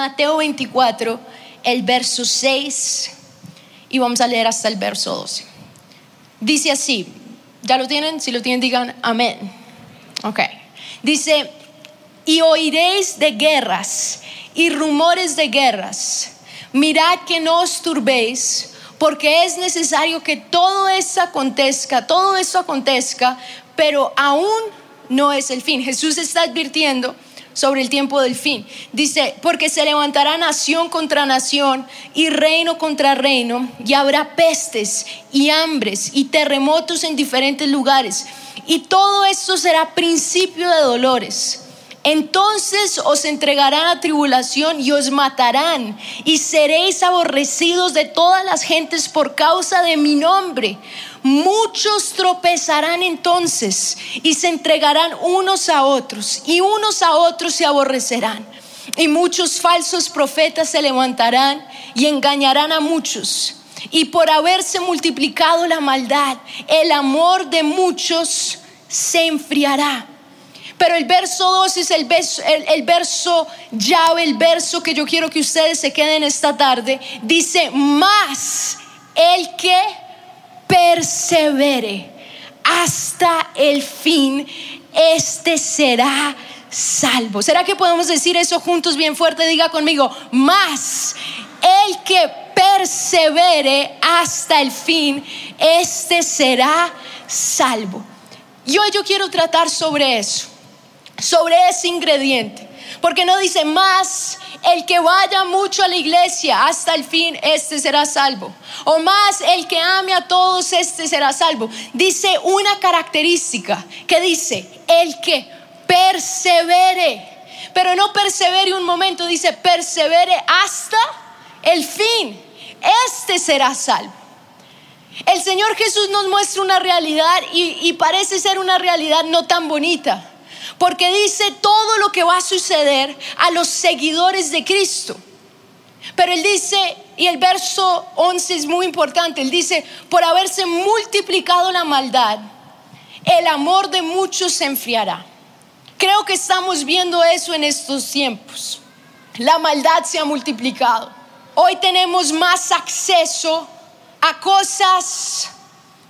Mateo 24, el verso 6 y vamos a leer hasta el verso 12. Dice así, ¿ya lo tienen? Si lo tienen, digan amén. Ok. Dice, y oiréis de guerras y rumores de guerras. Mirad que no os turbéis, porque es necesario que todo esto acontezca, todo esto acontezca, pero aún no es el fin. Jesús está advirtiendo sobre el tiempo del fin. Dice, porque se levantará nación contra nación y reino contra reino, y habrá pestes y hambres y terremotos en diferentes lugares. Y todo esto será principio de dolores. Entonces os entregarán a tribulación y os matarán y seréis aborrecidos de todas las gentes por causa de mi nombre. Muchos tropezarán entonces y se entregarán unos a otros y unos a otros se aborrecerán. Y muchos falsos profetas se levantarán y engañarán a muchos. Y por haberse multiplicado la maldad, el amor de muchos se enfriará. Pero el verso 2 es el verso, el, verso llave, el verso que yo quiero que ustedes se queden esta tarde. Dice, más el que persevere hasta el fin, este será salvo. ¿Será que podemos decir eso juntos bien fuerte? Diga conmigo, más el que persevere hasta el fin, este será salvo. Y hoy yo quiero tratar sobre eso sobre ese ingrediente. Porque no dice más el que vaya mucho a la iglesia hasta el fin, este será salvo. O más el que ame a todos, este será salvo. Dice una característica que dice el que persevere. Pero no persevere un momento, dice persevere hasta el fin. Este será salvo. El Señor Jesús nos muestra una realidad y, y parece ser una realidad no tan bonita porque dice todo lo que va a suceder a los seguidores de Cristo. Pero él dice, y el verso 11 es muy importante, él dice, por haberse multiplicado la maldad, el amor de muchos se enfriará. Creo que estamos viendo eso en estos tiempos. La maldad se ha multiplicado. Hoy tenemos más acceso a cosas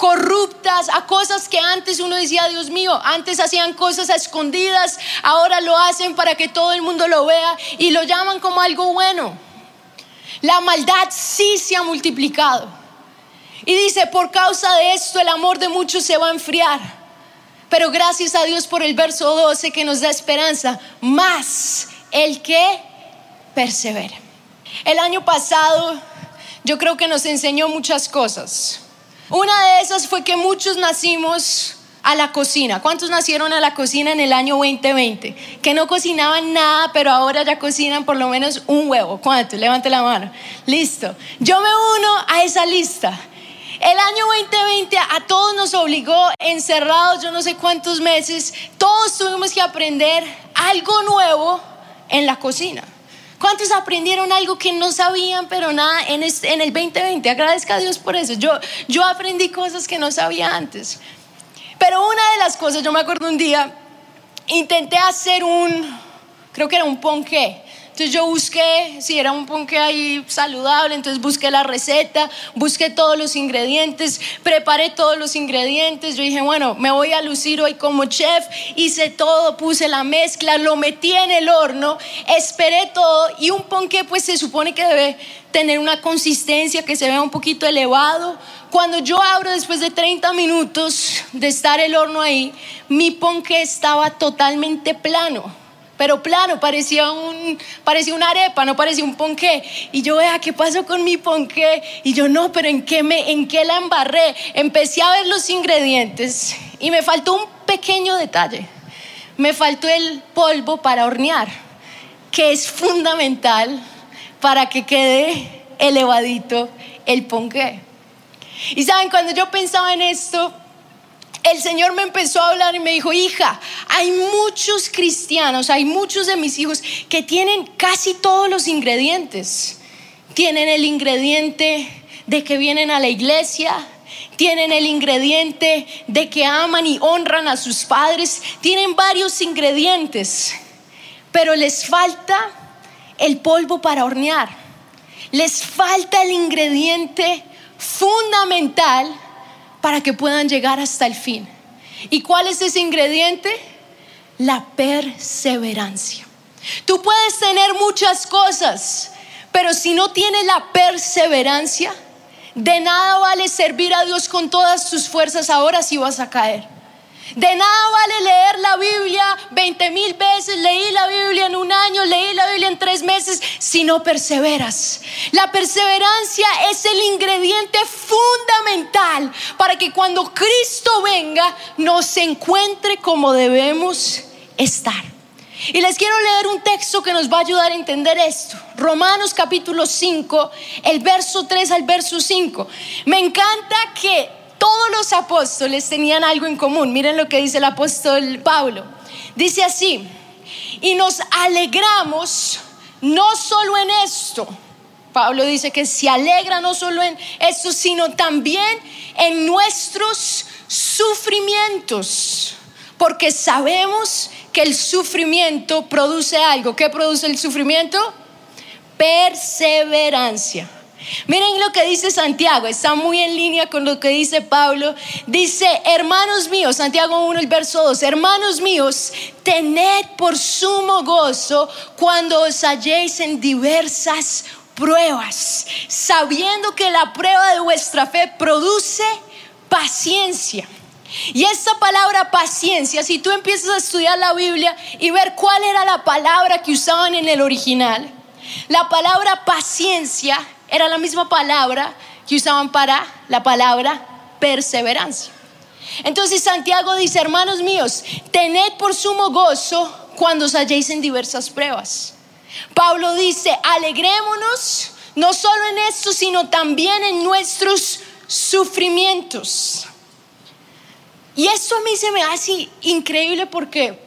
corruptas, a cosas que antes uno decía, Dios mío, antes hacían cosas a escondidas, ahora lo hacen para que todo el mundo lo vea y lo llaman como algo bueno. La maldad sí se ha multiplicado. Y dice, por causa de esto el amor de muchos se va a enfriar. Pero gracias a Dios por el verso 12 que nos da esperanza, más el que persevera. El año pasado yo creo que nos enseñó muchas cosas. Una de esas fue que muchos nacimos a la cocina. ¿Cuántos nacieron a la cocina en el año 2020? Que no cocinaban nada, pero ahora ya cocinan por lo menos un huevo. ¿Cuántos? Levante la mano. Listo. Yo me uno a esa lista. El año 2020 a todos nos obligó encerrados yo no sé cuántos meses. Todos tuvimos que aprender algo nuevo en la cocina. ¿Cuántos aprendieron algo que no sabían, pero nada en, el 2020? Agradezca a Dios por eso. Yo, yo aprendí cosas que no sabía antes. Pero una de las cosas, yo me acuerdo un día, intenté hacer un, creo que era un ponqué. Entonces yo busqué, si era un ponqué ahí saludable, entonces busqué la receta, busqué todos los ingredientes, preparé todos los ingredientes. Yo dije, bueno, me voy a lucir hoy como chef, hice todo, puse la mezcla, lo metí en el horno, esperé todo y un ponqué pues se supone que debe tener una consistencia que se vea un poquito elevado. Cuando yo abro después de 30 minutos de estar el horno ahí, mi ponqué estaba totalmente plano pero plano, parecía, un, parecía una arepa, no parecía un ponqué. Y yo, vea, ¿qué pasó con mi ponqué? Y yo, no, pero ¿en qué, me, ¿en qué la embarré? Empecé a ver los ingredientes y me faltó un pequeño detalle. Me faltó el polvo para hornear, que es fundamental para que quede elevadito el ponqué. Y saben, cuando yo pensaba en esto, el Señor me empezó a hablar y me dijo, hija, hay muchos cristianos, hay muchos de mis hijos que tienen casi todos los ingredientes. Tienen el ingrediente de que vienen a la iglesia, tienen el ingrediente de que aman y honran a sus padres, tienen varios ingredientes, pero les falta el polvo para hornear. Les falta el ingrediente fundamental para que puedan llegar hasta el fin. ¿Y cuál es ese ingrediente? La perseverancia. Tú puedes tener muchas cosas, pero si no tienes la perseverancia, de nada vale servir a Dios con todas tus fuerzas ahora si vas a caer. De nada vale leer la Biblia 20 mil veces, leí la Biblia en un año, leí la Biblia en tres meses, si no perseveras. La perseverancia es el ingrediente fundamental para que cuando Cristo venga nos encuentre como debemos estar. Y les quiero leer un texto que nos va a ayudar a entender esto. Romanos capítulo 5, el verso 3 al verso 5. Me encanta que todos los apóstoles tenían algo en común. Miren lo que dice el apóstol Pablo. Dice así, y nos alegramos no solo en esto. Pablo dice que se alegra no solo en esto, sino también en nuestros sufrimientos, porque sabemos que el sufrimiento produce algo. ¿Qué produce el sufrimiento? Perseverancia. Miren lo que dice Santiago, está muy en línea con lo que dice Pablo. Dice, hermanos míos, Santiago 1, el verso 2, hermanos míos, tened por sumo gozo cuando os halléis en diversas pruebas, sabiendo que la prueba de vuestra fe produce paciencia. Y esta palabra paciencia, si tú empiezas a estudiar la Biblia y ver cuál era la palabra que usaban en el original, la palabra paciencia era la misma palabra que usaban para la palabra perseverancia. Entonces Santiago dice, hermanos míos, tened por sumo gozo cuando os halléis en diversas pruebas. Pablo dice, alegrémonos no solo en esto, sino también en nuestros sufrimientos. Y esto a mí se me hace increíble porque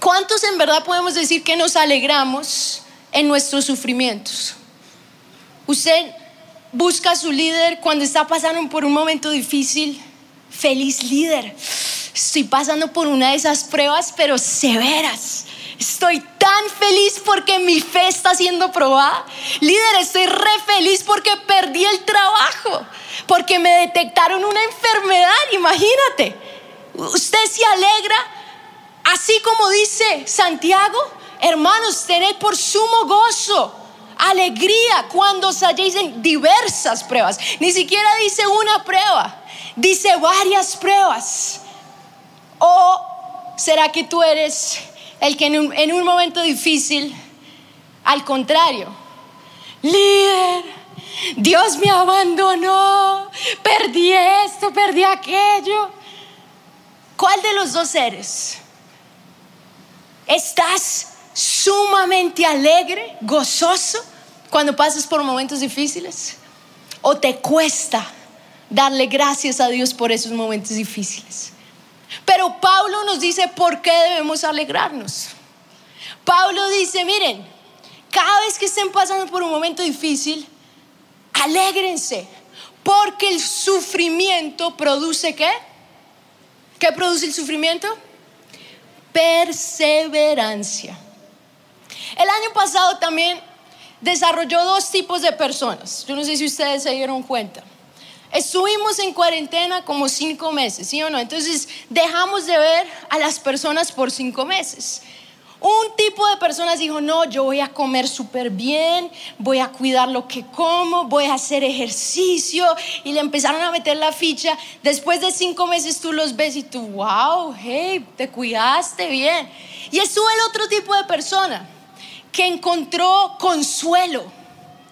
¿cuántos en verdad podemos decir que nos alegramos en nuestros sufrimientos? Usted busca a su líder cuando está pasando por un momento difícil. Feliz líder. Estoy pasando por una de esas pruebas, pero severas. Estoy tan feliz porque mi fe está siendo probada. Líder, estoy re feliz porque perdí el trabajo, porque me detectaron una enfermedad, imagínate. Usted se alegra, así como dice Santiago, hermanos, tened por sumo gozo alegría cuando os halléis en diversas pruebas. Ni siquiera dice una prueba, dice varias pruebas. ¿O será que tú eres el que en un, momento difícil, al contrario, líder, Dios me abandonó, perdí esto, perdí aquello? ¿Cuál de los dos eres? ¿Estás sumamente alegre, gozoso cuando pasas por momentos difíciles? ¿O te cuesta darle gracias a Dios por esos momentos difíciles? Pero Pablo nos dice por qué debemos alegrarnos. Pablo dice, miren, cada vez que estén pasando por un momento difícil, alégrense, porque el sufrimiento produce qué? ¿Qué produce el sufrimiento? Perseverancia. El año pasado también desarrolló dos tipos de personas. Yo no sé si ustedes se dieron cuenta. Estuvimos en cuarentena como cinco meses, ¿sí o no? Entonces dejamos de ver a las personas por cinco meses. Un tipo de personas dijo, no, yo voy a comer súper bien, voy a cuidar lo que como, voy a hacer ejercicio y le empezaron a meter la ficha. Después de cinco meses tú los ves y tú, wow, hey, te cuidaste bien. Y estuvo el otro tipo de persona que encontró consuelo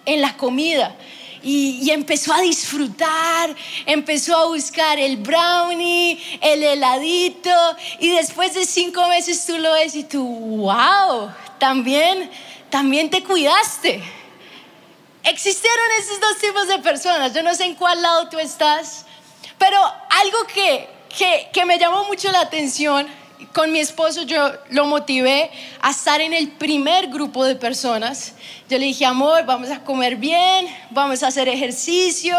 en la comida. Y, empezó a disfrutar, empezó a buscar el brownie, el heladito, y después de cinco meses tú lo ves y tú, wow, también, también te cuidaste. Existieron esos dos tipos de personas, yo no sé en cuál lado tú estás, pero algo que, que, que me llamó mucho la atención con mi esposo yo lo motivé a estar en el primer grupo de personas. Yo le dije, amor, vamos a comer bien, vamos a hacer ejercicio,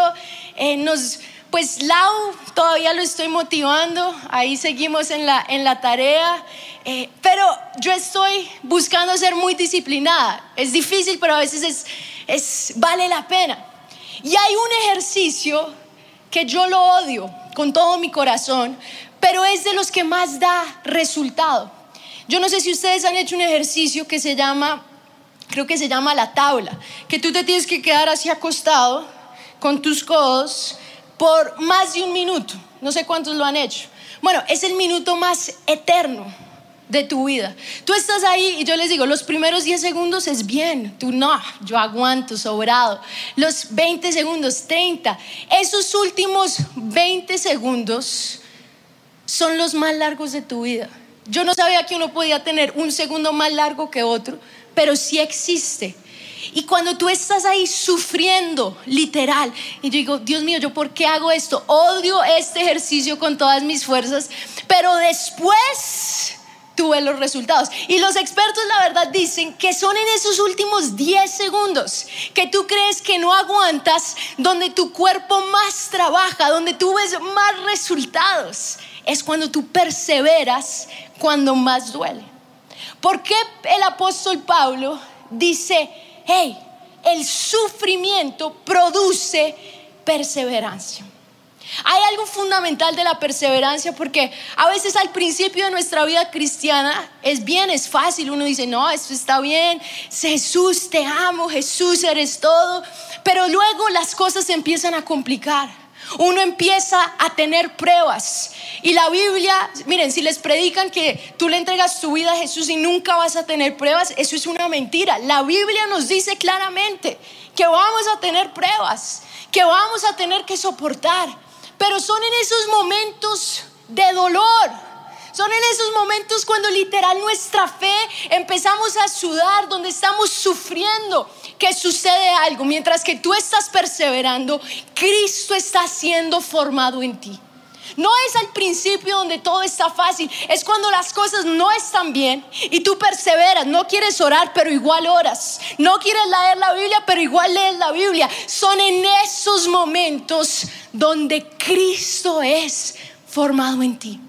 eh, nos pues Lau todavía lo estoy motivando, ahí seguimos en la, en la tarea, eh, pero yo estoy buscando ser muy disciplinada. Es difícil, pero a veces es, es, vale la pena. Y hay un ejercicio que yo lo odio con todo mi corazón, pero es de los que más da resultado. Yo no sé si ustedes han hecho un ejercicio que se llama, creo que se llama la tabla, que tú te tienes que quedar así acostado con tus codos por más de un minuto. No sé cuántos lo han hecho. Bueno, es el minuto más eterno de tu vida. Tú estás ahí y yo les digo, los primeros 10 segundos es bien, tú no, yo aguanto sobrado. Los 20 segundos, 30, esos últimos 20 segundos son los más largos de tu vida. Yo no sabía que uno podía tener un segundo más largo que otro, pero sí existe. Y cuando tú estás ahí sufriendo, literal, y yo digo, Dios mío, ¿yo por qué hago esto? Odio este ejercicio con todas mis fuerzas, pero después tuve los resultados. Y los expertos la verdad dicen que son en esos últimos 10 segundos que tú crees que no aguantas, donde tu cuerpo más trabaja, donde tú ves más resultados. Es cuando tú perseveras, cuando más duele. ¿Por qué el apóstol Pablo dice, hey, el sufrimiento produce perseverancia. Hay algo fundamental de la perseverancia porque a veces al principio de nuestra vida cristiana es bien, es fácil, uno dice, no, esto está bien, Jesús, te amo, Jesús, eres todo, pero luego las cosas se empiezan a complicar. Uno empieza a tener pruebas. Y la Biblia, miren, si les predican que tú le entregas tu vida a Jesús y nunca vas a tener pruebas, eso es una mentira. La Biblia nos dice claramente que vamos a tener pruebas, que vamos a tener que soportar. Pero son en esos momentos de dolor, son en esos momentos cuando literal nuestra fe empezamos a sudar, donde estamos sufriendo, que sucede algo. Mientras que tú estás perseverando, Cristo está siendo formado en ti. No es al principio donde todo está fácil, es cuando las cosas no están bien y tú perseveras. No quieres orar, pero igual oras. No quieres leer la Biblia, pero igual lees la Biblia. Son en esos momentos donde Cristo es formado en ti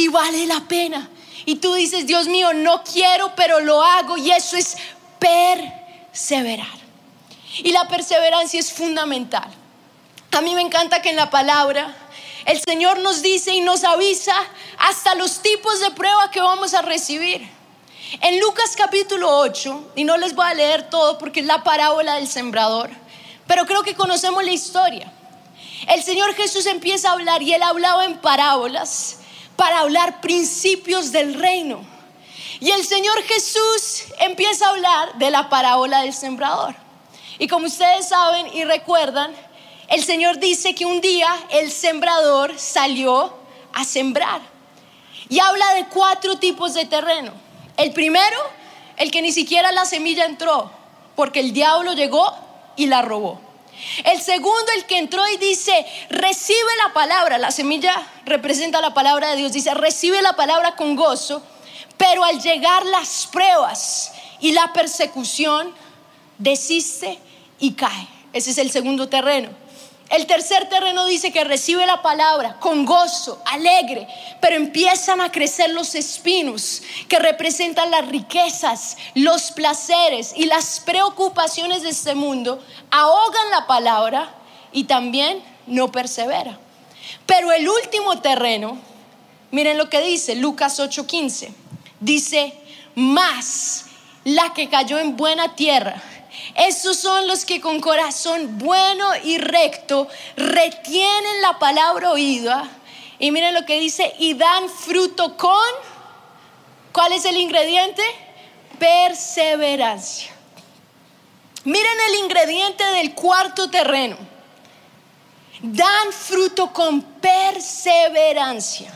y vale la pena. Y tú dices, Dios mío, no quiero, pero lo hago. Y eso es perseverar. Y la perseverancia es fundamental. A mí me encanta que en la palabra el Señor nos dice y nos avisa hasta los tipos de prueba que vamos a recibir. En Lucas capítulo 8, y no les voy a leer todo porque es la parábola del sembrador, pero creo que conocemos la historia. El Señor Jesús empieza a hablar y él hablaba en parábolas para hablar principios del reino. Y el Señor Jesús empieza a hablar de la parábola del sembrador. Y como ustedes saben y recuerdan, el Señor dice que un día el sembrador salió a sembrar. Y habla de cuatro tipos de terreno. El primero, el que ni siquiera la semilla entró, porque el diablo llegó y la robó. El segundo, el que entró y dice, recibe la palabra, la semilla representa la palabra de Dios, dice, recibe la palabra con gozo, pero al llegar las pruebas y la persecución, desiste y cae. Ese es el segundo terreno. El tercer terreno dice que recibe la palabra con gozo, alegre, pero empiezan a crecer los espinos que representan las riquezas, los placeres y las preocupaciones de este mundo, ahogan la palabra y también no persevera. Pero el último terreno, miren lo que dice Lucas 8:15, dice, más la que cayó en buena tierra esos son los que con corazón bueno y recto retienen la palabra oída. Y miren lo que dice, y dan fruto con, ¿cuál es el ingrediente? Perseverancia. Miren el ingrediente del cuarto terreno. Dan fruto con perseverancia.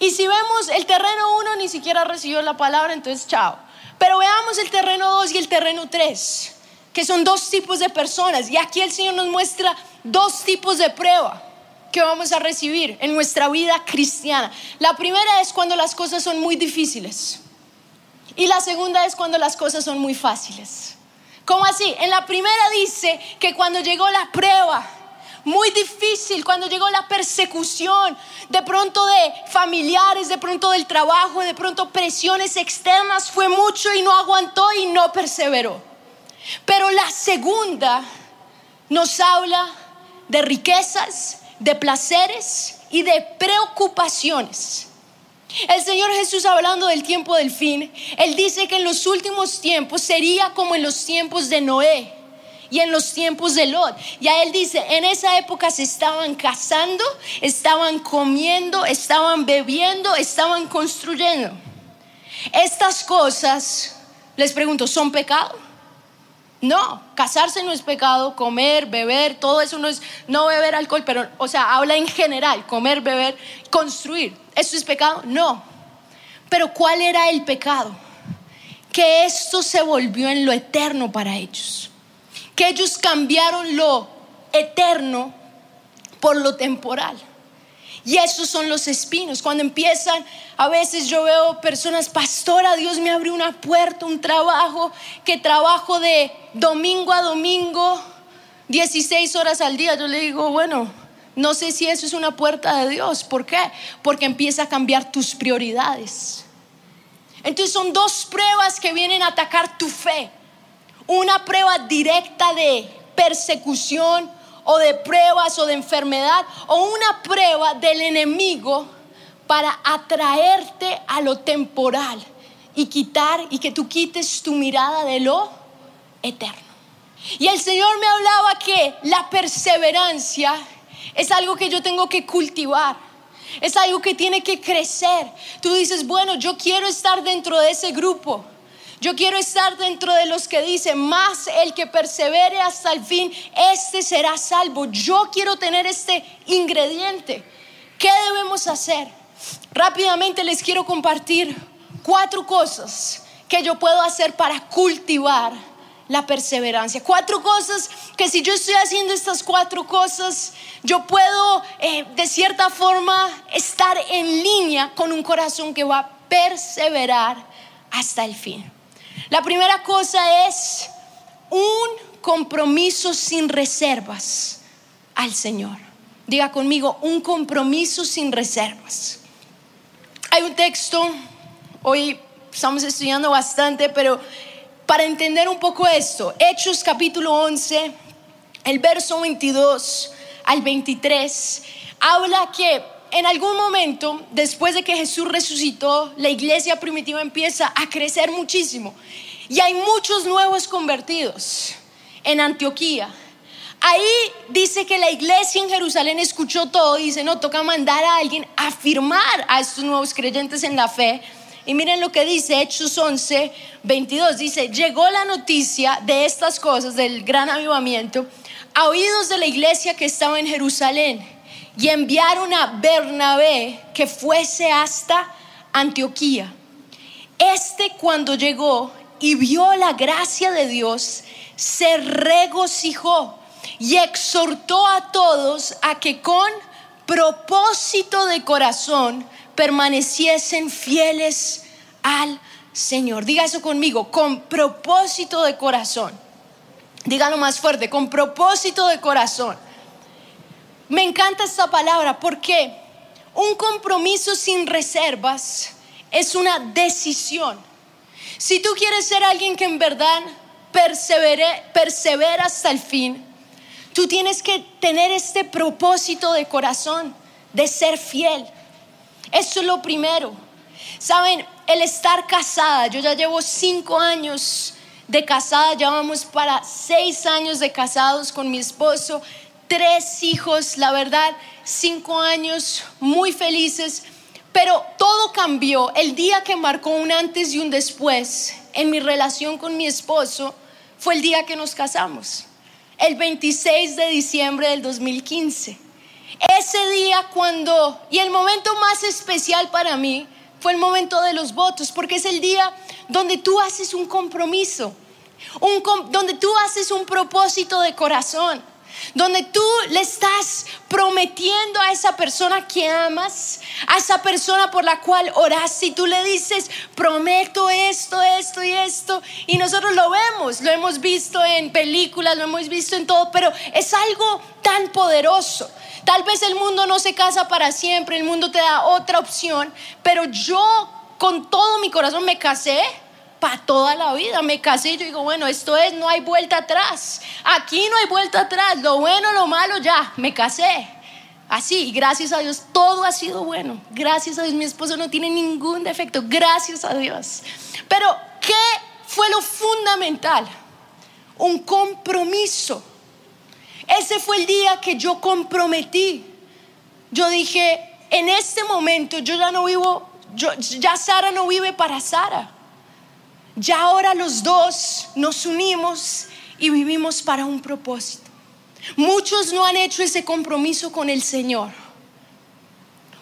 Y si vemos el terreno uno ni siquiera recibió la palabra, entonces chao. Pero veamos el terreno 2 y el terreno 3, que son dos tipos de personas. Y aquí el Señor nos muestra dos tipos de prueba que vamos a recibir en nuestra vida cristiana. La primera es cuando las cosas son muy difíciles. Y la segunda es cuando las cosas son muy fáciles. ¿Cómo así? En la primera dice que cuando llegó la prueba, muy difícil, cuando llegó la persecución, de pronto de familiares, de pronto del trabajo, de pronto presiones externas, fue mucho y no aguantó y no perseveró. Pero la segunda nos habla de riquezas, de placeres y de preocupaciones. El Señor Jesús hablando del tiempo del fin, Él dice que en los últimos tiempos sería como en los tiempos de Noé y en los tiempos de Lot. Ya Él dice, en esa época se estaban casando, estaban comiendo, estaban bebiendo, estaban construyendo. Estas cosas, les pregunto, ¿son pecado? No, casarse no es pecado, comer, beber, todo eso no es, no beber alcohol, pero, o sea, habla en general, comer, beber, construir. ¿Eso es pecado? No. Pero ¿cuál era el pecado? Que esto se volvió en lo eterno para ellos. Que ellos cambiaron lo eterno por lo temporal. Y esos son los espinos. Cuando empiezan, a veces yo veo personas, pastora, Dios me abrió una puerta, un trabajo, que trabajo de domingo a domingo, 16 horas al día. Yo le digo, bueno, no sé si eso es una puerta de Dios. ¿Por qué? Porque empieza a cambiar tus prioridades. Entonces son dos pruebas que vienen a atacar tu fe. Una prueba directa de persecución o de pruebas o de enfermedad o una prueba del enemigo para atraerte a lo temporal y quitar y que tú quites tu mirada de lo eterno. Y el Señor me hablaba que la perseverancia es algo que yo tengo que cultivar. Es algo que tiene que crecer. Tú dices, bueno, yo quiero estar dentro de ese grupo. Yo quiero estar dentro de los que dicen, más el que persevere hasta el fin, este será salvo. Yo quiero tener este ingrediente. ¿Qué debemos hacer? Rápidamente les quiero compartir cuatro cosas que yo puedo hacer para cultivar la perseverancia. Cuatro cosas que si yo estoy haciendo estas cuatro cosas, yo puedo eh, de cierta forma estar en línea con un corazón que va a perseverar hasta el fin. La primera cosa es un compromiso sin reservas al Señor. Diga conmigo, un compromiso sin reservas. Hay un texto, hoy estamos estudiando bastante, pero para entender un poco esto, Hechos capítulo 11, el verso 22 al 23, habla que en algún momento, después de que Jesús resucitó, la iglesia primitiva empieza a crecer muchísimo. Y hay muchos nuevos convertidos en Antioquía. Ahí dice que la iglesia en Jerusalén escuchó todo y dice, no, toca mandar a alguien a firmar a estos nuevos creyentes en la fe. Y miren lo que dice Hechos 11, 22. Dice, llegó la noticia de estas cosas, del gran avivamiento, a oídos de la iglesia que estaba en Jerusalén y enviaron a Bernabé que fuese hasta Antioquía. Este cuando llegó y vio la gracia de Dios, se regocijó y exhortó a todos a que con propósito de corazón permaneciesen fieles al Señor. Diga eso conmigo, con propósito de corazón. Dígalo más fuerte, con propósito de corazón. Me encanta esta palabra porque un compromiso sin reservas es una decisión. Si tú quieres ser alguien que en verdad persevere, persevera hasta el fin, tú tienes que tener este propósito de corazón, de ser fiel. Eso es lo primero. Saben, el estar casada, yo ya llevo cinco años de casada, ya vamos para seis años de casados con mi esposo tres hijos, la verdad, cinco años muy felices, pero todo cambió el día que marcó un antes y un después en mi relación con mi esposo, fue el día que nos casamos, el 26 de diciembre del 2015. Ese día cuando, y el momento más especial para mí, fue el momento de los votos, porque es el día donde tú haces un compromiso, un, donde tú haces un propósito de corazón donde tú le estás prometiendo a esa persona que amas, A esa persona por la cual oras, si tú le dices, prometo esto, esto y esto, y nosotros lo vemos, lo hemos visto en películas, lo hemos visto en todo, pero es algo tan poderoso. Tal vez el mundo no se casa para siempre, el mundo te da otra opción, pero yo con todo mi corazón me casé para toda la vida. Me casé y yo digo, bueno, esto es, no hay vuelta atrás. Aquí no hay vuelta atrás. Lo bueno, lo malo, ya, me casé. Así, gracias a Dios, todo ha sido bueno. Gracias a Dios, mi esposo no tiene ningún defecto. Gracias a Dios. Pero, ¿qué fue lo fundamental? Un compromiso. Ese fue el día que yo comprometí. Yo dije, en este momento yo ya no vivo, ya Sara no vive para Sara. Ya ahora los dos nos unimos y vivimos para un propósito. Muchos no han hecho ese compromiso con el Señor.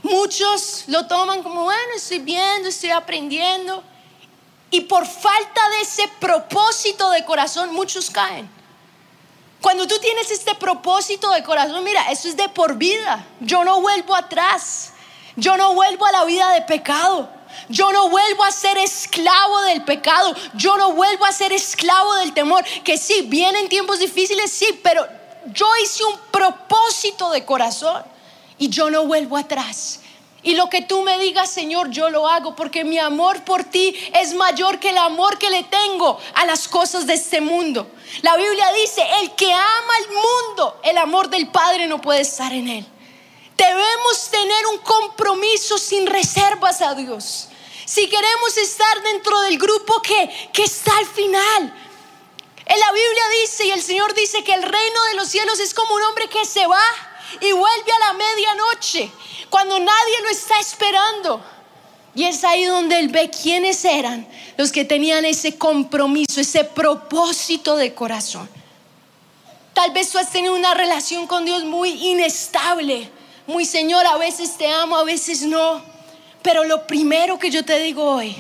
Muchos lo toman como, bueno, estoy viendo, estoy aprendiendo. Y por falta de ese propósito de corazón, muchos caen. Cuando tú tienes este propósito de corazón, mira, eso es de por vida. Yo no vuelvo atrás. Yo no vuelvo a la vida de pecado. Yo no vuelvo a ser esclavo del pecado. Yo no vuelvo a ser esclavo del temor. Que sí, vienen tiempos difíciles, sí, pero yo hice un propósito de corazón y yo no vuelvo atrás. Y lo que tú me digas, Señor, yo lo hago porque mi amor por ti es mayor que el amor que le tengo a las cosas de este mundo. La Biblia dice, el que ama al mundo, el amor del Padre no puede estar en él. Debemos tener un compromiso sin reservas a Dios. Si queremos estar dentro del grupo que, que está al final, en la Biblia dice y el Señor dice que el reino de los cielos es como un hombre que se va y vuelve a la medianoche, cuando nadie lo está esperando. Y es ahí donde él ve quiénes eran los que tenían ese compromiso, ese propósito de corazón. Tal vez tú has tenido una relación con Dios muy inestable, muy Señor, a veces te amo, a veces no. Pero lo primero que yo te digo hoy,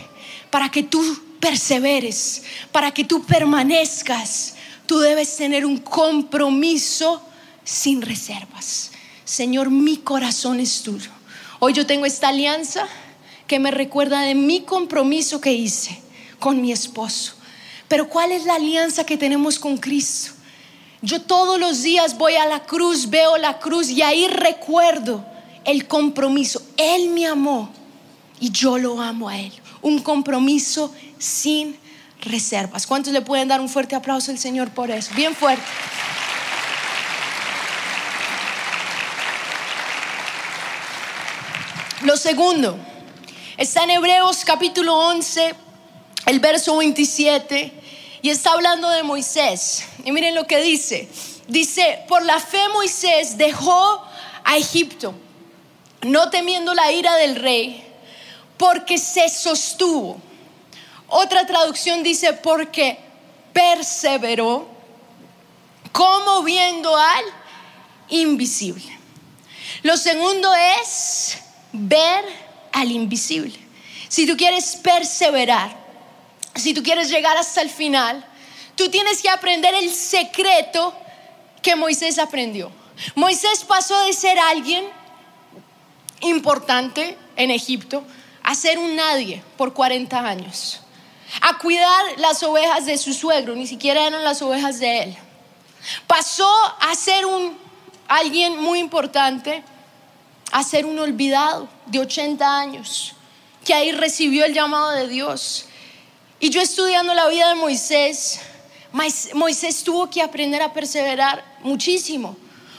para que tú perseveres, para que tú permanezcas, tú debes tener un compromiso sin reservas. Señor, mi corazón es tuyo. Hoy yo tengo esta alianza que me recuerda de mi compromiso que hice con mi esposo. Pero ¿cuál es la alianza que tenemos con Cristo? Yo todos los días voy a la cruz, veo la cruz y ahí recuerdo el compromiso. Él me amó y yo lo amo a Él. Un compromiso sin reservas. ¿Cuántos le pueden dar un fuerte aplauso al Señor por eso? Bien fuerte. Lo segundo está en Hebreos capítulo 11, el verso 27, y está hablando de Moisés. Y miren lo que dice. Dice, por la fe Moisés dejó a Egipto, no temiendo la ira del rey, porque se sostuvo otra traducción dice porque perseveró como viendo al invisible. Lo segundo es ver al invisible. Si tú quieres perseverar, si tú quieres llegar hasta el final, tú tienes que aprender el secreto que Moisés aprendió. Moisés pasó de ser alguien importante en Egipto a ser un nadie por 40 años a cuidar las ovejas de su suegro, ni siquiera eran las ovejas de él. Pasó a ser un alguien muy importante, a ser un olvidado de 80 años, que ahí recibió el llamado de Dios. Y yo estudiando la vida de Moisés, Moisés tuvo que aprender a perseverar muchísimo,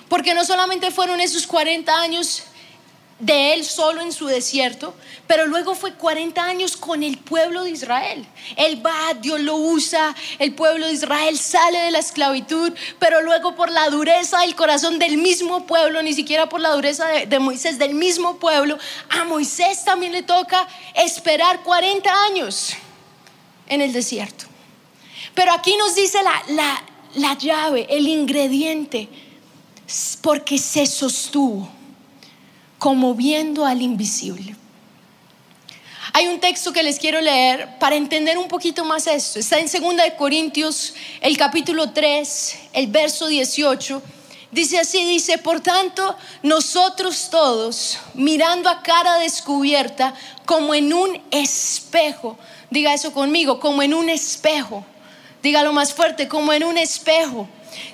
porque no solamente fueron esos 40 años de él solo en su desierto, pero luego fue 40 años con el pueblo de Israel. Él va, Dios lo usa, el pueblo de Israel sale de la esclavitud, pero luego por la dureza del corazón del mismo pueblo, ni siquiera por la dureza de, Moisés, del mismo pueblo, a Moisés también le toca esperar 40 años en el desierto. Pero aquí nos dice la, la llave, el ingrediente, porque se sostuvo como viendo al invisible. Hay un texto que les quiero leer para entender un poquito más esto. Está en 2 Corintios, el capítulo 3, el verso 18. Dice así, dice, por tanto, nosotros todos, mirando a cara descubierta, como en un espejo, diga eso conmigo, como en un espejo, dígalo más fuerte, como en un espejo.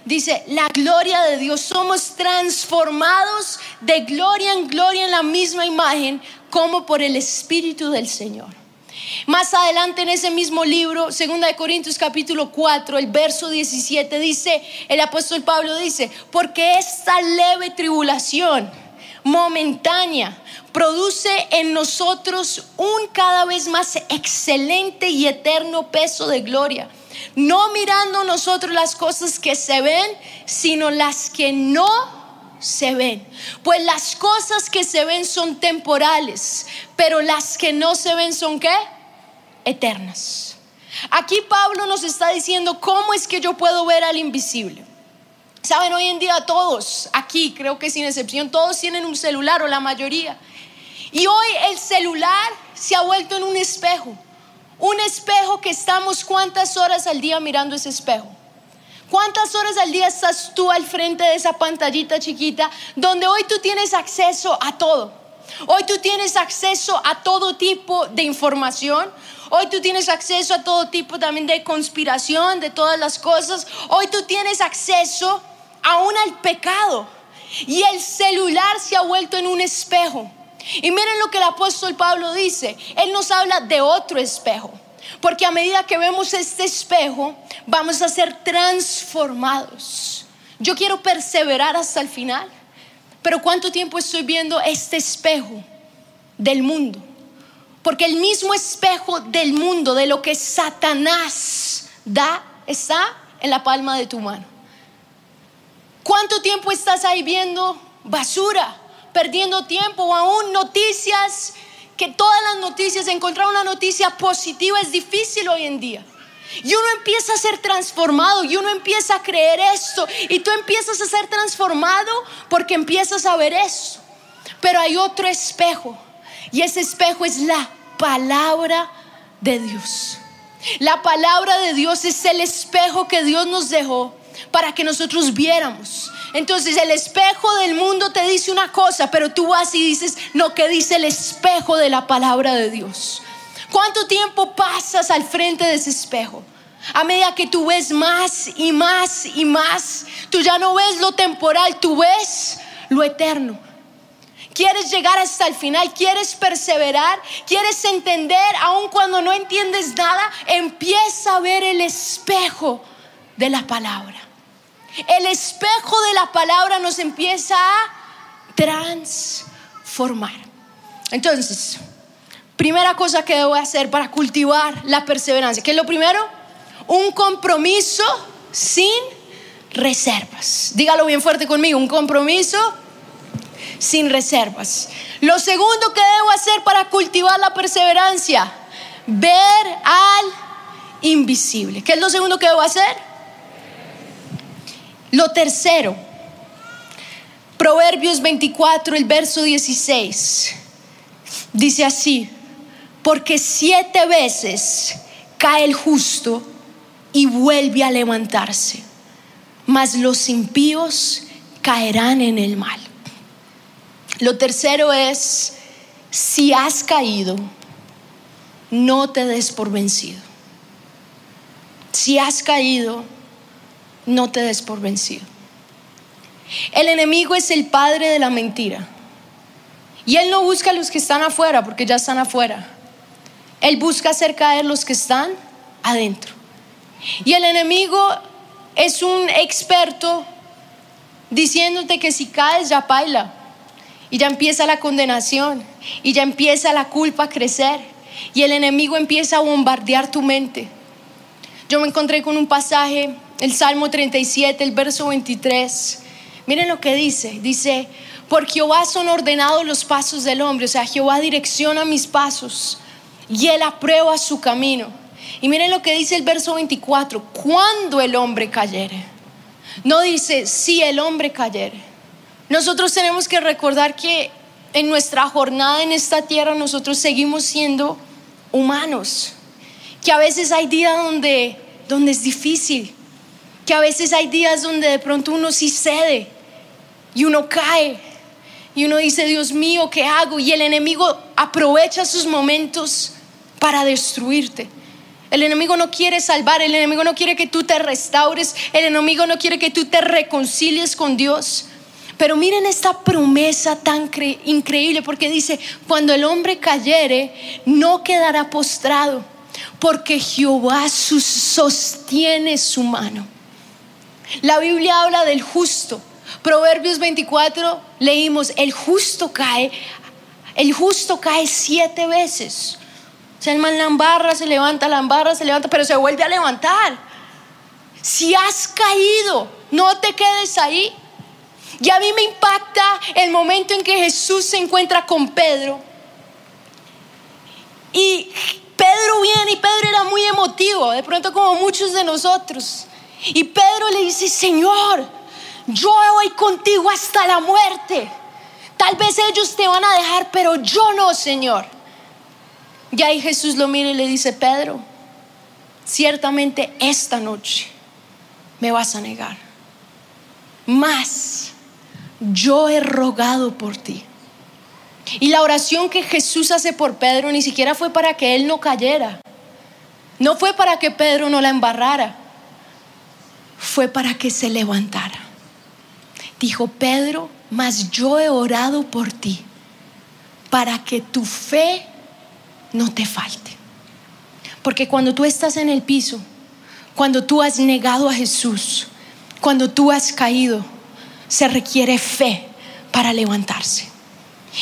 Dice, la gloria de Dios, somos transformados de gloria en gloria en la misma imagen, como por el Espíritu del Señor. Más adelante en ese mismo libro, 2 de Corintios capítulo 4, el verso 17 dice, el apóstol Pablo dice, porque esta leve tribulación momentánea produce en nosotros un cada vez más excelente y eterno peso de gloria. No mirando nosotros las cosas que se ven, sino las que no se ven. Pues las cosas que se ven son temporales, pero las que no se ven son qué? Eternas. Aquí Pablo nos está diciendo cómo es que yo puedo ver al invisible. Saben, hoy en día todos, aquí creo que sin excepción, todos tienen un celular o la mayoría. Y hoy el celular se ha vuelto en un espejo. Un espejo que estamos cuántas horas al día mirando ese espejo. ¿Cuántas horas al día estás tú al frente de esa pantallita chiquita donde hoy tú tienes acceso a todo? Hoy tú tienes acceso a todo tipo de información. Hoy tú tienes acceso a todo tipo también de conspiración, de todas las cosas. Hoy tú tienes acceso aún al pecado. Y el celular se ha vuelto en un espejo. Y miren lo que el apóstol Pablo dice. Él nos habla de otro espejo. Porque a medida que vemos este espejo, vamos a ser transformados. Yo quiero perseverar hasta el final, pero ¿cuánto tiempo estoy viendo este espejo del mundo? Porque el mismo espejo del mundo, de lo que Satanás da, está en la palma de tu mano. ¿Cuánto tiempo estás ahí viendo basura, perdiendo tiempo o aún noticias que todas las noticias, encontrar una noticia positiva es difícil hoy en día. Y uno empieza a ser transformado y uno empieza a creer esto y tú empiezas a ser transformado porque empiezas a ver eso. Pero hay otro espejo y ese espejo es la palabra de Dios. La palabra de Dios es el espejo que Dios nos dejó para que nosotros viéramos. Entonces el espejo del mundo te dice una cosa, pero tú vas y dices, no, que dice el espejo de la palabra de Dios. ¿Cuánto tiempo pasas al frente de ese espejo? A medida que tú ves más y más y más, tú ya no ves lo temporal, tú ves lo eterno. Quieres llegar hasta el final, quieres perseverar, quieres entender, aun cuando no entiendes nada, empieza a ver el espejo de la palabra. El espejo de la palabra nos empieza a transformar. Entonces, primera cosa que debo hacer para cultivar la perseverancia, ¿qué es lo primero? Un compromiso sin reservas. Dígalo bien fuerte conmigo, un compromiso sin reservas. Lo segundo que debo hacer para cultivar la perseverancia, ver al invisible. ¿Qué es lo segundo que debo hacer? Lo tercero, Proverbios 24, el verso 16, dice así, porque siete veces cae el justo y vuelve a levantarse, mas los impíos caerán en el mal. Lo tercero es, si has caído, no te des por vencido. Si has caído, no te des por vencido. El enemigo es el padre de la mentira. Y él no busca a los que están afuera, porque ya están afuera. Él busca hacer caer los que están adentro. Y el enemigo es un experto diciéndote que si caes ya baila. Y ya empieza la condenación. Y ya empieza la culpa a crecer. Y el enemigo empieza a bombardear tu mente. Yo me encontré con un pasaje el Salmo 37, el verso 23. Miren lo que dice. Dice, por Jehová son ordenados los pasos del hombre. O sea, Jehová direcciona mis pasos y él aprueba su camino. Y miren lo que dice el verso 24. Cuando el hombre cayere. No dice si el hombre cayere. Nosotros tenemos que recordar que en nuestra jornada en esta tierra nosotros seguimos siendo humanos. Que a veces hay días donde, donde es difícil que a veces hay días donde de pronto uno sí cede y uno cae y uno dice, Dios mío, ¿qué hago? Y el enemigo aprovecha sus momentos para destruirte. El enemigo no quiere salvar, el enemigo no quiere que tú te restaures, el enemigo no quiere que tú te reconcilies con Dios. Pero miren esta promesa tan increíble porque dice, cuando el hombre cayere, no quedará postrado, porque Jehová sostiene su mano. La Biblia habla del justo. Proverbios 24 leímos, el justo cae, el justo cae siete veces. O sea, el se levanta, la embarra, se levanta, pero se vuelve a levantar. Si has caído, no te quedes ahí. Y a mí me impacta el momento en que Jesús se encuentra con Pedro. Y Pedro viene y Pedro era muy emotivo, de pronto como muchos de nosotros. Y Pedro le dice, Señor, yo voy contigo hasta la muerte. Tal vez ellos te van a dejar, pero yo no, Señor. Y ahí Jesús lo mira y le dice, Pedro, ciertamente esta noche me vas a negar. Más yo he rogado por ti. Y la oración que Jesús hace por Pedro ni siquiera fue para que él no cayera. No fue para que Pedro no la embarrara. Fue para que se levantara. Dijo Pedro, mas yo he orado por ti para que tu fe no te falte. Porque cuando tú estás en el piso, cuando tú has negado a Jesús, cuando tú has caído, se requiere fe para levantarse.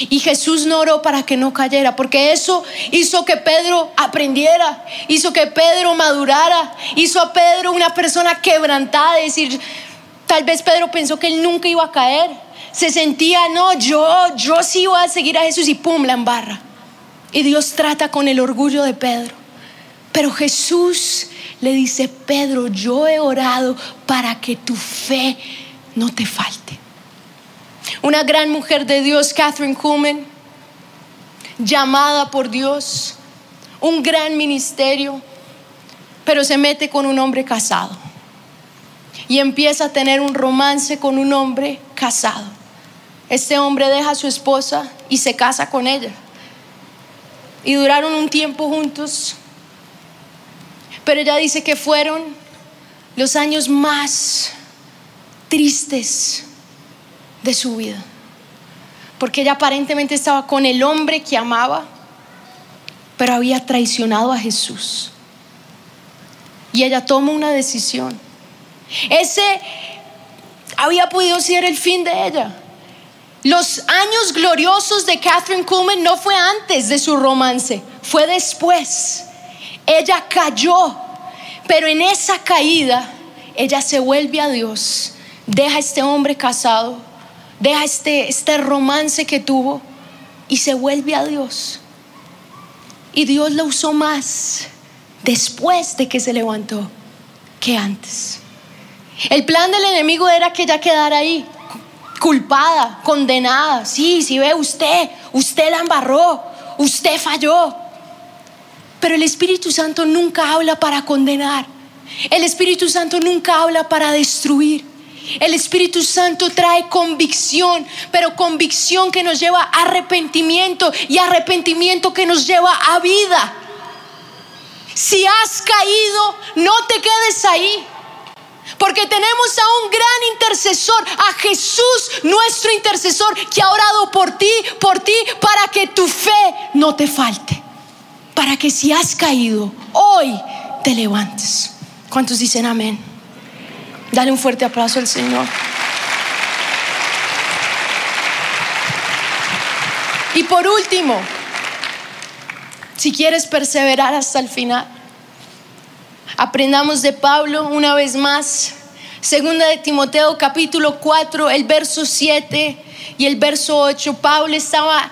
Y Jesús no oró para que no cayera, porque eso hizo que Pedro aprendiera, hizo que Pedro madurara, hizo a Pedro una persona quebrantada, es decir, tal vez Pedro pensó que él nunca iba a caer, se sentía, no, yo, yo sí voy a seguir a Jesús y pum, la embarra. Y Dios trata con el orgullo de Pedro. Pero Jesús le dice, Pedro, yo he orado para que tu fe no te falte. Una gran mujer de Dios, Catherine Kuhlman, llamada por Dios, un gran ministerio, pero se mete con un hombre casado y empieza a tener un romance con un hombre casado. Este hombre deja a su esposa y se casa con ella. Y duraron un tiempo juntos, pero ella dice que fueron los años más tristes de su vida. Porque ella aparentemente estaba con el hombre que amaba, pero había traicionado a Jesús. Y ella toma una decisión. Ese había podido ser el fin de ella. Los años gloriosos de Catherine Kuhlman no fue antes de su romance, fue después. Ella cayó, pero en esa caída ella se vuelve a Dios deja este hombre casado, deja este, este romance que tuvo y se vuelve a Dios. Y Dios lo usó más después de que se levantó que antes. El plan del enemigo era que ella quedara ahí, culpada, condenada. Sí, si ve usted, usted la embarró, usted falló. Pero el Espíritu Santo nunca habla para condenar. El Espíritu Santo nunca habla para destruir. El Espíritu Santo trae convicción, pero convicción que nos lleva a arrepentimiento y arrepentimiento que nos lleva a vida. Si has caído, no te quedes ahí. Porque tenemos a un gran intercesor, a Jesús, nuestro intercesor, que ha orado por ti, por ti, para que tu fe no te falte. Para que si has caído, hoy te levantes. ¿Cuántos dicen amén? Dale un fuerte aplauso al Señor. Y por último, si quieres perseverar hasta el final, aprendamos de Pablo una vez más. Segunda de Timoteo capítulo 4, el verso 7 y el verso 8. Pablo estaba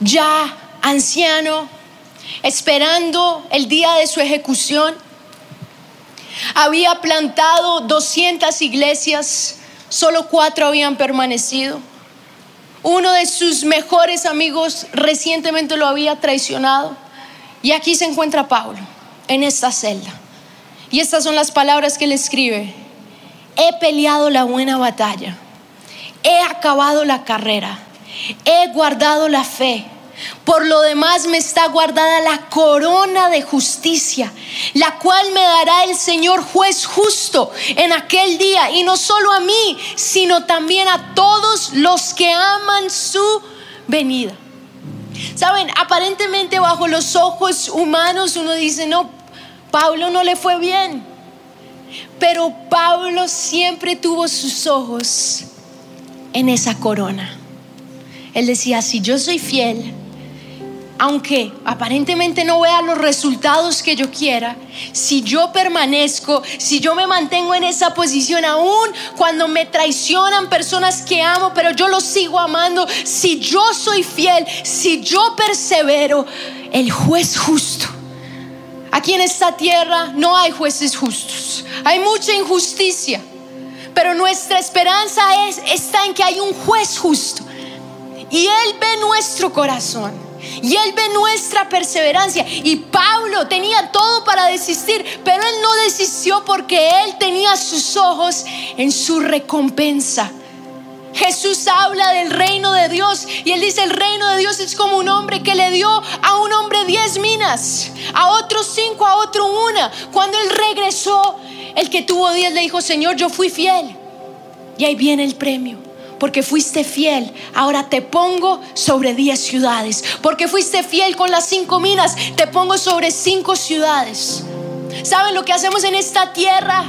ya anciano, esperando el día de su ejecución. Había plantado 200 iglesias, solo cuatro habían permanecido. Uno de sus mejores amigos recientemente lo había traicionado. Y aquí se encuentra Pablo, en esta celda. Y estas son las palabras que él escribe. He peleado la buena batalla. he acabado la carrera, he guardado la fe. Por lo demás me está guardada la corona de justicia, la cual me dará el Señor juez justo en aquel día, y no solo a mí, sino también a todos los que aman su venida. Saben, aparentemente bajo los ojos humanos uno dice, no, Pablo no le fue bien, pero Pablo siempre tuvo sus ojos en esa corona. Él decía, si yo soy fiel, aunque aparentemente no vea los resultados que yo quiera, si yo permanezco, si yo me mantengo en esa posición aún cuando me traicionan personas que amo, pero yo los sigo amando, si yo soy fiel, si yo persevero, el juez justo. Aquí en esta tierra no hay jueces justos, hay mucha injusticia, pero nuestra esperanza es, está en que hay un juez justo y Él ve nuestro corazón. Y Él ve nuestra perseverancia. Y Pablo tenía todo para desistir, pero Él no desistió porque Él tenía sus ojos en su recompensa. Jesús habla del reino de Dios y él dice el reino de Dios es como un hombre que le dio a un hombre diez minas, a otro cinco, a otro una. Cuando él regresó, el que tuvo diez le dijo, Señor, yo fui fiel. Y ahí viene el premio porque fuiste fiel, ahora te pongo sobre diez ciudades. Porque fuiste fiel con las cinco minas, te pongo sobre cinco ciudades. ¿Saben lo que hacemos en esta tierra?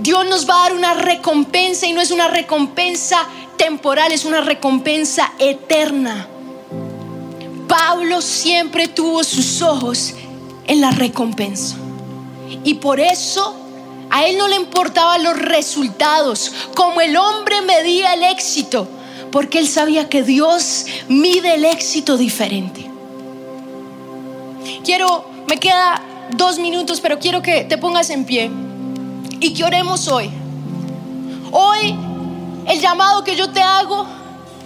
Dios nos va a dar una recompensa y no es una recompensa temporal, es una recompensa eterna. Pablo siempre tuvo sus ojos en la recompensa. Y por eso a él no le importaban los resultados, como el hombre medía el éxito, porque él sabía que Dios mide el éxito diferente. Quiero, me queda dos minutos, pero quiero que te pongas en pie y que oremos hoy. Hoy el llamado que yo te hago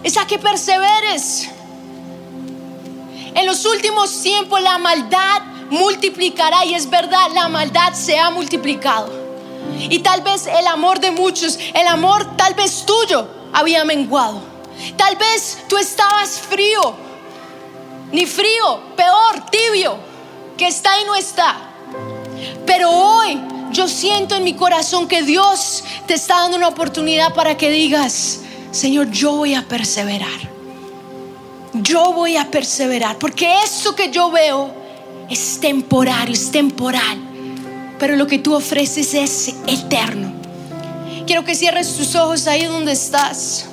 es a que perseveres. En los últimos tiempos la maldad multiplicará y es verdad, la maldad se ha multiplicado. Y tal vez el amor de muchos, el amor tal vez tuyo había menguado. Tal vez tú estabas frío, ni frío, peor, tibio, que está y no está. Pero hoy yo siento en mi corazón que Dios te está dando una oportunidad para que digas, Señor, yo voy a perseverar. Yo voy a perseverar, porque eso que yo veo es temporario, es temporal pero lo que tú ofreces es eterno. Quiero que cierres tus ojos ahí donde estás.